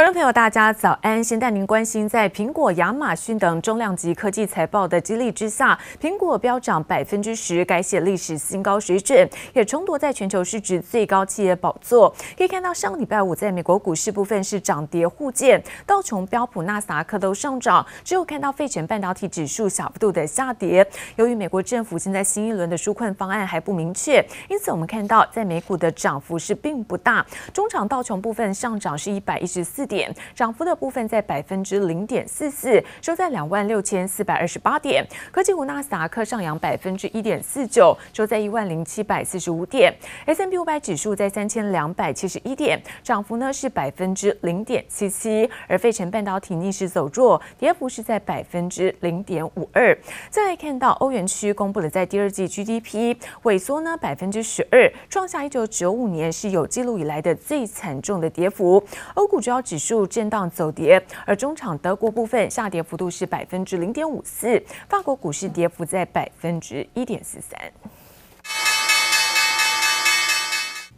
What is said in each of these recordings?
观众朋友，大家早安！先带您关心，在苹果、亚马逊等重量级科技财报的激励之下，苹果飙涨百分之十，改写历史新高水准，也重夺在全球市值最高企业宝座。可以看到，上礼拜五在美国股市部分是涨跌互见，道琼、标普、纳斯达克都上涨，只有看到费城半导体指数小幅度的下跌。由于美国政府现在新一轮的纾困方案还不明确，因此我们看到在美股的涨幅是并不大。中场道琼部分上涨是一百一十四点，涨幅的部分在百分之零点四四，收在两万六千四百二十八点。科技股纳斯达克上扬百分之一点四九，收在一万零七百四十五点。S M P 五百指数在三千两百七十一点，涨幅呢是百分之零点七七。而费城半导体逆势走弱，跌幅是在百分之零点五二。再来看到欧元区公布了在第二季 GDP 萎缩呢百分之十二，创下一九九五年是有记录以来的最惨重的跌幅。欧股主要指数震荡走跌，而中场德国部分下跌幅度是百分之零点五四，法国股市跌幅在百分之一点四三。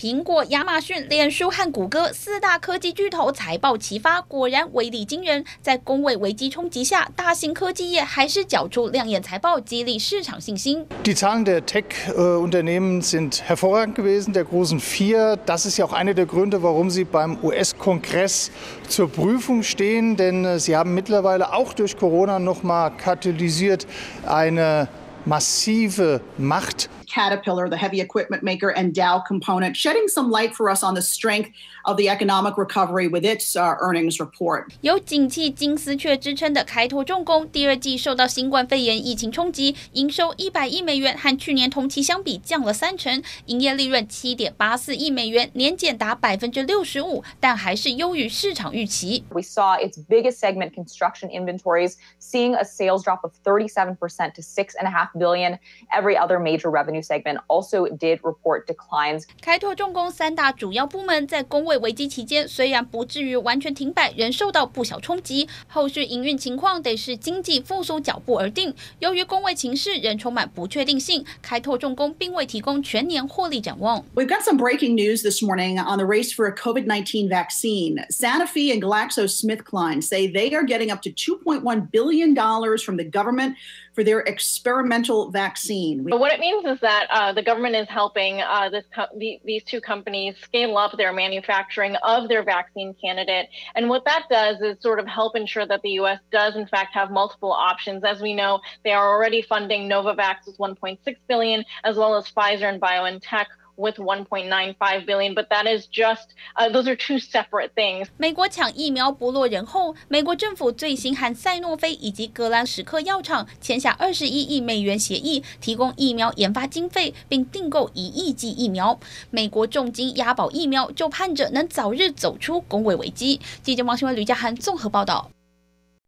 苹果、亚马逊、脸书和谷歌四大科技巨头财报齐发，果然威力惊人。在公卫危机冲击下，大型科技业还是缴出亮眼财报，激励市场信心。Die Zahlen der Tech-Unternehmen sind hervorragend gewesen, der großen vier. Das ist ja auch einer der Gründe, warum sie beim US-Kongress zur Prüfung stehen, denn sie haben mittlerweile auch durch Corona nochmal katalysiert eine massive Macht. Caterpillar, the heavy equipment maker, and Dow Component, shedding some light for us on the strength of the economic recovery with its uh, earnings report. 有景气金丝雀之称的开拓重工，第二季受到新冠肺炎疫情冲击，营收一百亿美元，和去年同期相比降了三成，营业利润七点八四亿美元，年减达百分之六十五，但还是优于市场预期。We saw its biggest segment, construction inventories, seeing a sales drop of 37% to six and a half billion. Every other major revenue segment also did report declines. 开拓重工三大主要部门在公卫危机期间，虽然不至于完全停摆，仍受到不小冲击。后续营运情况得视经济复苏脚步而定。由于公卫情势仍充满不确定性，开拓重工并未提供全年获利展望。We've got some breaking news this morning on the race for a COVID-19 vaccine. Sanofi and GlaxoSmithKline say they are getting up to 2.1 billion dollars from the government for their experimental vaccine. But what it means is that uh, the government is helping uh, this the, these two companies scale up their manufacturing of their vaccine candidate. And what that does is sort of help ensure that the U.S. does in fact have multiple options. As we know, they are already funding Novavax with 1.6 billion, as well as Pfizer and BioNTech with 1.95 billion, but that is just, uh, those are two separate things. 美国抢疫苗不落人后，美国政府最新和赛诺菲以及格兰史克药厂签下二十一亿美元协议，提供疫苗研发经费，并订购一亿剂疫苗。美国重金押宝疫苗，就盼着能早日走出公卫危机。记者王新文、吕家涵综合报道。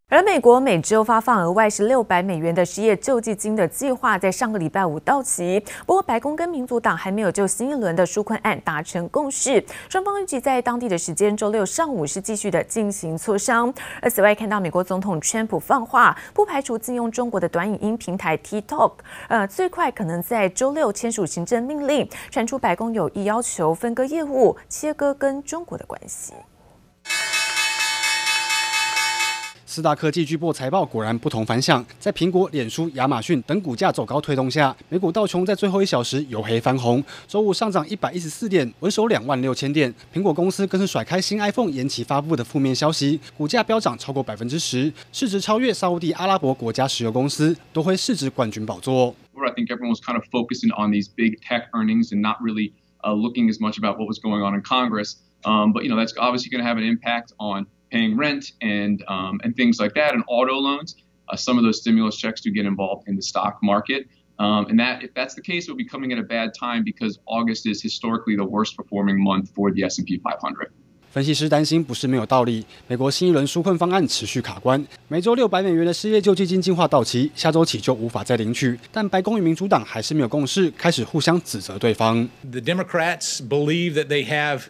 而美国每周发放额外是六百美元的失业救济金的计划，在上个礼拜五到期。不过，白宫跟民主党还没有就新一轮的纾困案达成共识。双方预计在当地的时间周六上午是继续的进行磋商。而此外，看到美国总统川普放话，不排除禁用中国的短影音平台 TikTok。呃，最快可能在周六签署行政命令，传出白宫有意要求分割业务，切割跟中国的关系。四大科技巨擘财报果然不同凡响，在苹果、脸书、亚马逊等股价走高推动下，美股道琼在最后一小时由黑翻红，周五上涨一百一十四点，稳守两万六千点。苹果公司更是甩开新 iPhone 延期发布的负面消息，股价飙涨超过百分之十，市值超越沙乌地阿拉伯国家石油公司，夺回市值冠军宝座。I think everyone was kind of focusing on these big tech earnings and not really looking as much about what was going on in Congress. Um, but you know that's obviously going to have an impact on paying rent and um, and things like that, and auto loans. Uh, some of those stimulus checks do get involved in the stock market, um, and that if that's the case, it will be coming at a bad time because August is historically the worst performing month for the S&P 500. 分析师担心不是没有道理。美国新一轮纾困方案持续卡关，每周六百美元的失业救济金计划到期，下周起就无法再领取。但白宫与民主党还是没有共识，开始互相指责对方。The Democrats believe that they have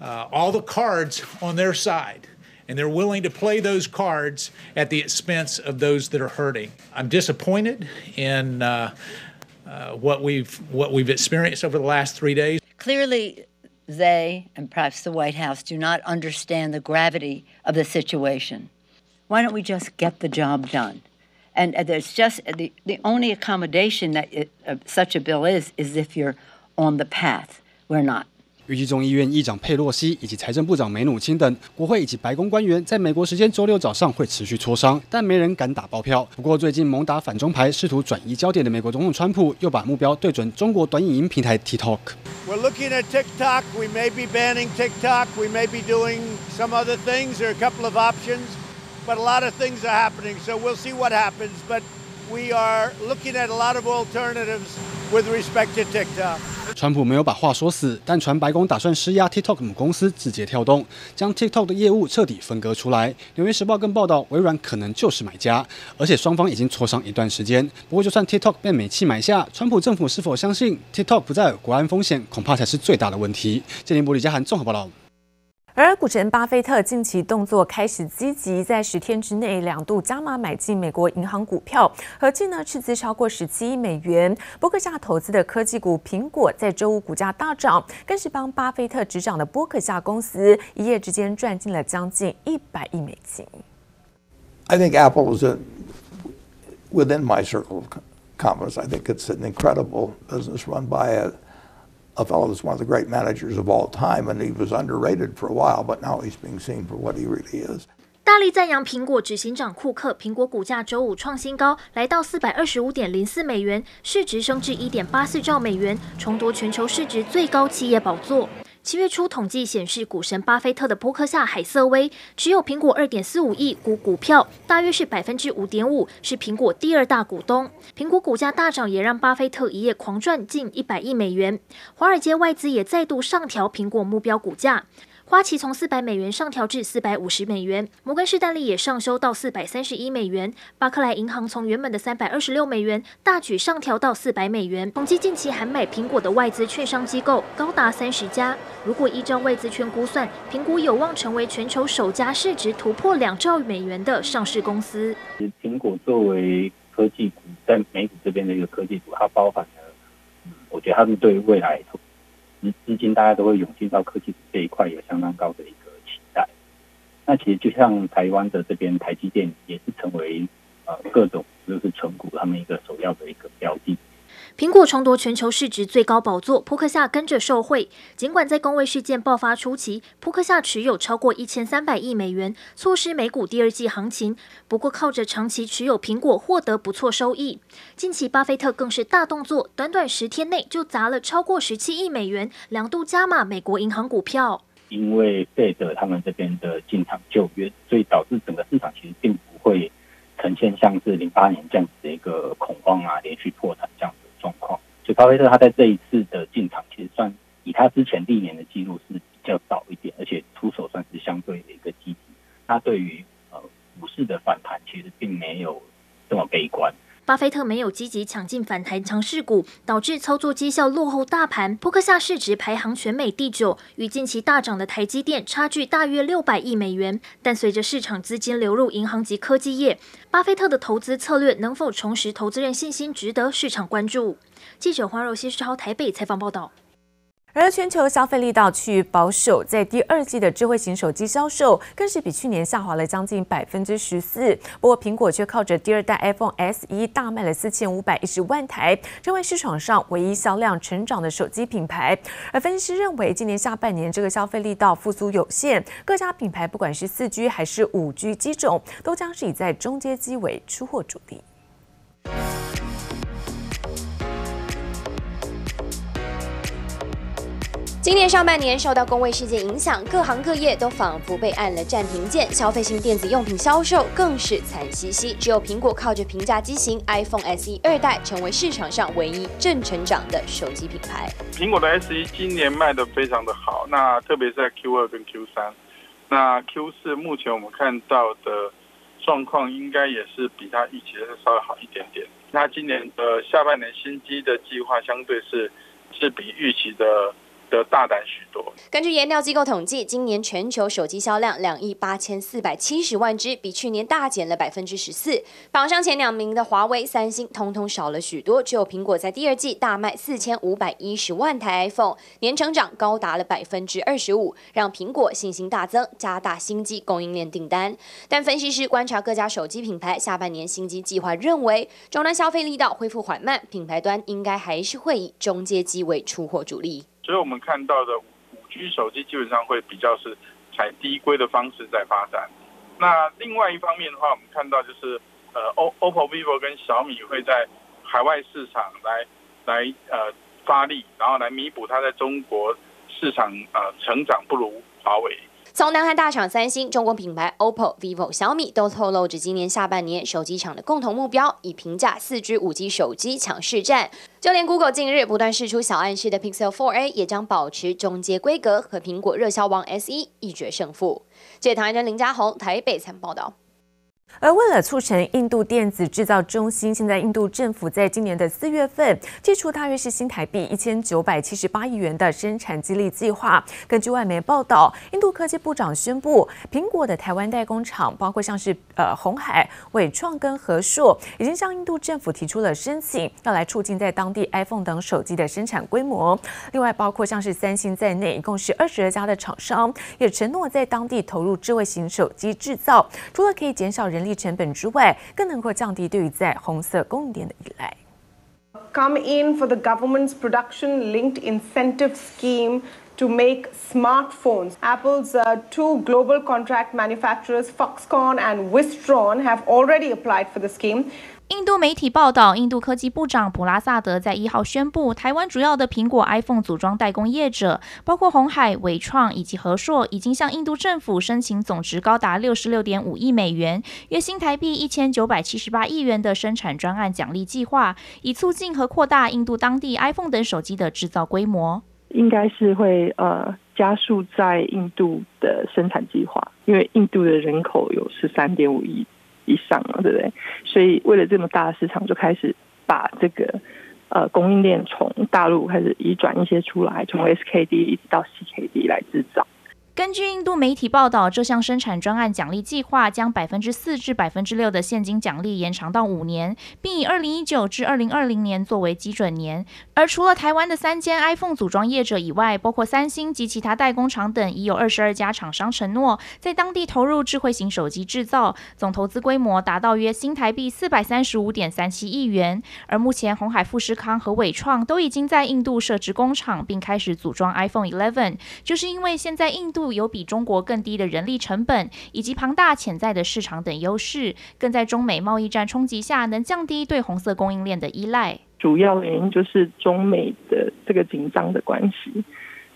all the cards on their side. and they're willing to play those cards at the expense of those that are hurting. I'm disappointed in uh, uh, what we've what we've experienced over the last three days. Clearly, they and perhaps the White House do not understand the gravity of the situation. Why don't we just get the job done? And there's just the, the only accommodation that it, uh, such a bill is, is if you're on the path. We're not. 预计众议院议长佩洛西以及财政部长梅努钦等国会以及白宫官员在美国时间周六早上会持续磋商，但没人敢打包票。不过，最近猛打反中牌，试图转移焦点的美国总统川普又把目标对准中国短影音平台 TikTok。We're looking at TikTok. We may be banning TikTok. We may be doing some other things. There are a couple of options, but a lot of things are happening. So we'll see what happens. But we are looking at a lot of alternatives with respect to TikTok. 川普没有把话说死，但传白宫打算施压 TikTok 母公司字节跳动，将 TikTok 的业务彻底分割出来。纽约时报更报道，微软可能就是买家，而且双方已经磋商一段时间。不过，就算 TikTok 被美企买下，川普政府是否相信 TikTok 不再有国安风险，恐怕才是最大的问题。杰林伯李家涵综合报道。而股神巴菲特近期动作开始积极，在十天之内两度加码买进美国银行股票，合计呢斥资超过十七亿美元。伯克夏投资的科技股苹果在周五股价大涨，更是帮巴菲特执掌的伯克夏公司一夜之间赚进了将近一百亿美金。I think Apple is a, within my circle of confidence. I think it's an incredible business run by a a fellow that's one of the great managers of all time, and he was underrated for a while, but now he's being seen for what he really is. 大力赞扬苹果执行长库克，苹果股价周五创新高，来到四百二十五点零四美元，市值升至一点八四兆美元，重夺全球市值最高企业宝座。七月初统计显示，股神巴菲特的波克夏海瑟威持有苹果二点四五亿股股票，大约是百分之五点五，是苹果第二大股东。苹果股价大涨，也让巴菲特一夜狂赚近一百亿美元。华尔街外资也再度上调苹果目标股价。花旗从四百美元上调至四百五十美元，摩根士丹利也上修到四百三十一美元，巴克莱银行从原本的三百二十六美元大举上调到四百美元。统计近期喊买苹果的外资券商机构高达三十家，如果依照外资圈估算，苹果有望成为全球首家市值突破两兆美元的上市公司。苹果作为科技股，在美股这边的一个科技股，它包含了，我觉得他们对未来。资资金大家都会涌进到科技这一块，有相当高的一个期待。那其实就像台湾的这边台积电，也是成为呃各种就是成股他们一个首要的一个标的。苹果重夺全球市值最高宝座，扑克夏跟着受惠。尽管在公卫事件爆发初期，扑克夏持有超过一千三百亿美元，错失美股第二季行情。不过，靠着长期持有苹果，获得不错收益。近期，巴菲特更是大动作，短短十天内就砸了超过十七亿美元，两度加码美国银行股票。因为贝德他们这边的进场救援，所以导致整个市场其实并不会呈现像是零八年这样子的一个恐慌啊，连续破产这样。巴菲特他在这一次的进场，其实算以他之前历年的记录是比较早一点，而且出手算是相对的一个积极。他对于呃股市的反弹，其实并没有这么悲观。巴菲特没有积极抢进反弹强势股，导致操作绩效落后大盘。扑克下市值排行全美第九，与近期大涨的台积电差距大约六百亿美元。但随着市场资金流入银行及科技业，巴菲特的投资策略能否重拾投资人信心，值得市场关注。记者黄柔希超台北采访报道。而全球消费力道趋于保守，在第二季的智慧型手机销售更是比去年下滑了将近百分之十四。不过，苹果却靠着第二代 iPhone SE 大卖了四千五百一十万台，成为市场上唯一销量成长的手机品牌。而分析师认为，今年下半年这个消费力道复苏有限，各家品牌不管是四 G 还是五 G 机种，都将是以在中阶机为出货主力。今年上半年受到公卫事件影响，各行各业都仿佛被按了暂停键，消费性电子用品销售更是惨兮兮。只有苹果靠着平价机型 iPhone SE 二代，成为市场上唯一正成长的手机品牌。苹果的 SE 今年卖得非常的好，那特别是在 Q 二跟 Q 三，那 Q 四目前我们看到的状况应该也是比它预期的稍微好一点点。那今年的下半年新机的计划相对是是比预期的。得大胆许多。根据研调机构统计，今年全球手机销量两亿八千四百七十万只，比去年大减了百分之十四。榜上前两名的华为、三星，通通少了许多。只有苹果在第二季大卖四千五百一十万台 iPhone，年成长高达了百分之二十五，让苹果信心大增，加大新机供应链订单。但分析师观察各家手机品牌下半年新机计划，认为终端消费力道恢复缓慢，品牌端应该还是会以中阶机为出货主力。所以我们看到的五 G 手机基本上会比较是采低规的方式在发展。那另外一方面的话，我们看到就是呃，OPPO、VIVO 跟小米会在海外市场来来呃发力，然后来弥补它在中国市场呃成长不如华为。从南韩大厂三星、中国品牌 OPPO、VIVO、小米都透露着今年下半年手机厂的共同目标，以平价四 G、五 G 手机抢市占。就连 Google 近日不断释出小暗示的 Pixel 4a，也将保持中阶规格，和苹果热销王 SE 一决胜负。记者唐人林家宏台北参报道。而为了促成印度电子制造中心，现在印度政府在今年的四月份祭出大约是新台币一千九百七十八亿元的生产激励计划。根据外媒报道，印度科技部长宣布，苹果的台湾代工厂，包括像是呃红海、伟创跟和硕，已经向印度政府提出了申请，要来促进在当地 iPhone 等手机的生产规模。另外，包括像是三星在内，一共是二十二家的厂商，也承诺在当地投入智慧型手机制造，除了可以减少人人力。成本之外，更能够降低对于在红色供应链的依赖。Come in for the government's production-linked incentive scheme to make smartphones. Apple's two global contract manufacturers, Foxconn and Wistron, have already applied for the scheme. 印度媒体报道，印度科技部长普拉萨德在一号宣布，台湾主要的苹果 iPhone 组装代工业者，包括鸿海、纬创以及和硕，已经向印度政府申请总值高达六十六点五亿美元，约新台币一千九百七十八亿元的生产专案奖励计划，以促进和扩大印度当地 iPhone 等手机的制造规模。应该是会呃加速在印度的生产计划，因为印度的人口有十三点五亿。以上了，对不对？所以为了这么大的市场，就开始把这个呃供应链从大陆开始移转一些出来，从 SKD 一直到 CKD 来制造。根据印度媒体报道，这项生产专案奖励计划将百分之四至百分之六的现金奖励延长到五年，并以二零一九至二零二零年作为基准年。而除了台湾的三间 iPhone 组装业者以外，包括三星及其他代工厂等，已有二十二家厂商承诺在当地投入智慧型手机制造，总投资规模达到约新台币四百三十五点三七亿元。而目前，鸿海富士康和伟创都已经在印度设置工厂，并开始组装 iPhone 11，就是因为现在印度。有比中国更低的人力成本，以及庞大潜在的市场等优势，更在中美贸易战冲击下，能降低对红色供应链的依赖。主要原因就是中美的这个紧张的关系，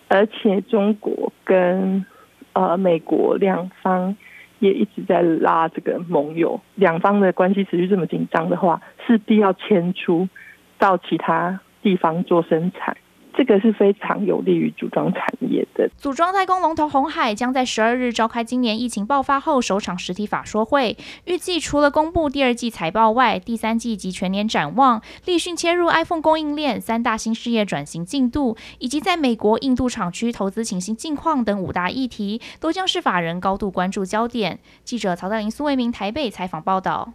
而且中国跟呃美国两方也一直在拉这个盟友，两方的关系持续这么紧张的话，势必要迁出到其他地方做生产。这个是非常有利于组装产业的。组装代工龙头红海将在十二日召开今年疫情爆发后首场实体法说会，预计除了公布第二季财报外，第三季及全年展望、立讯切入 iPhone 供应链、三大新事业转型进度，以及在美国、印度厂区投资情形近况等五大议题，都将是法人高度关注焦点。记者曹大林、苏维明台北采访报道。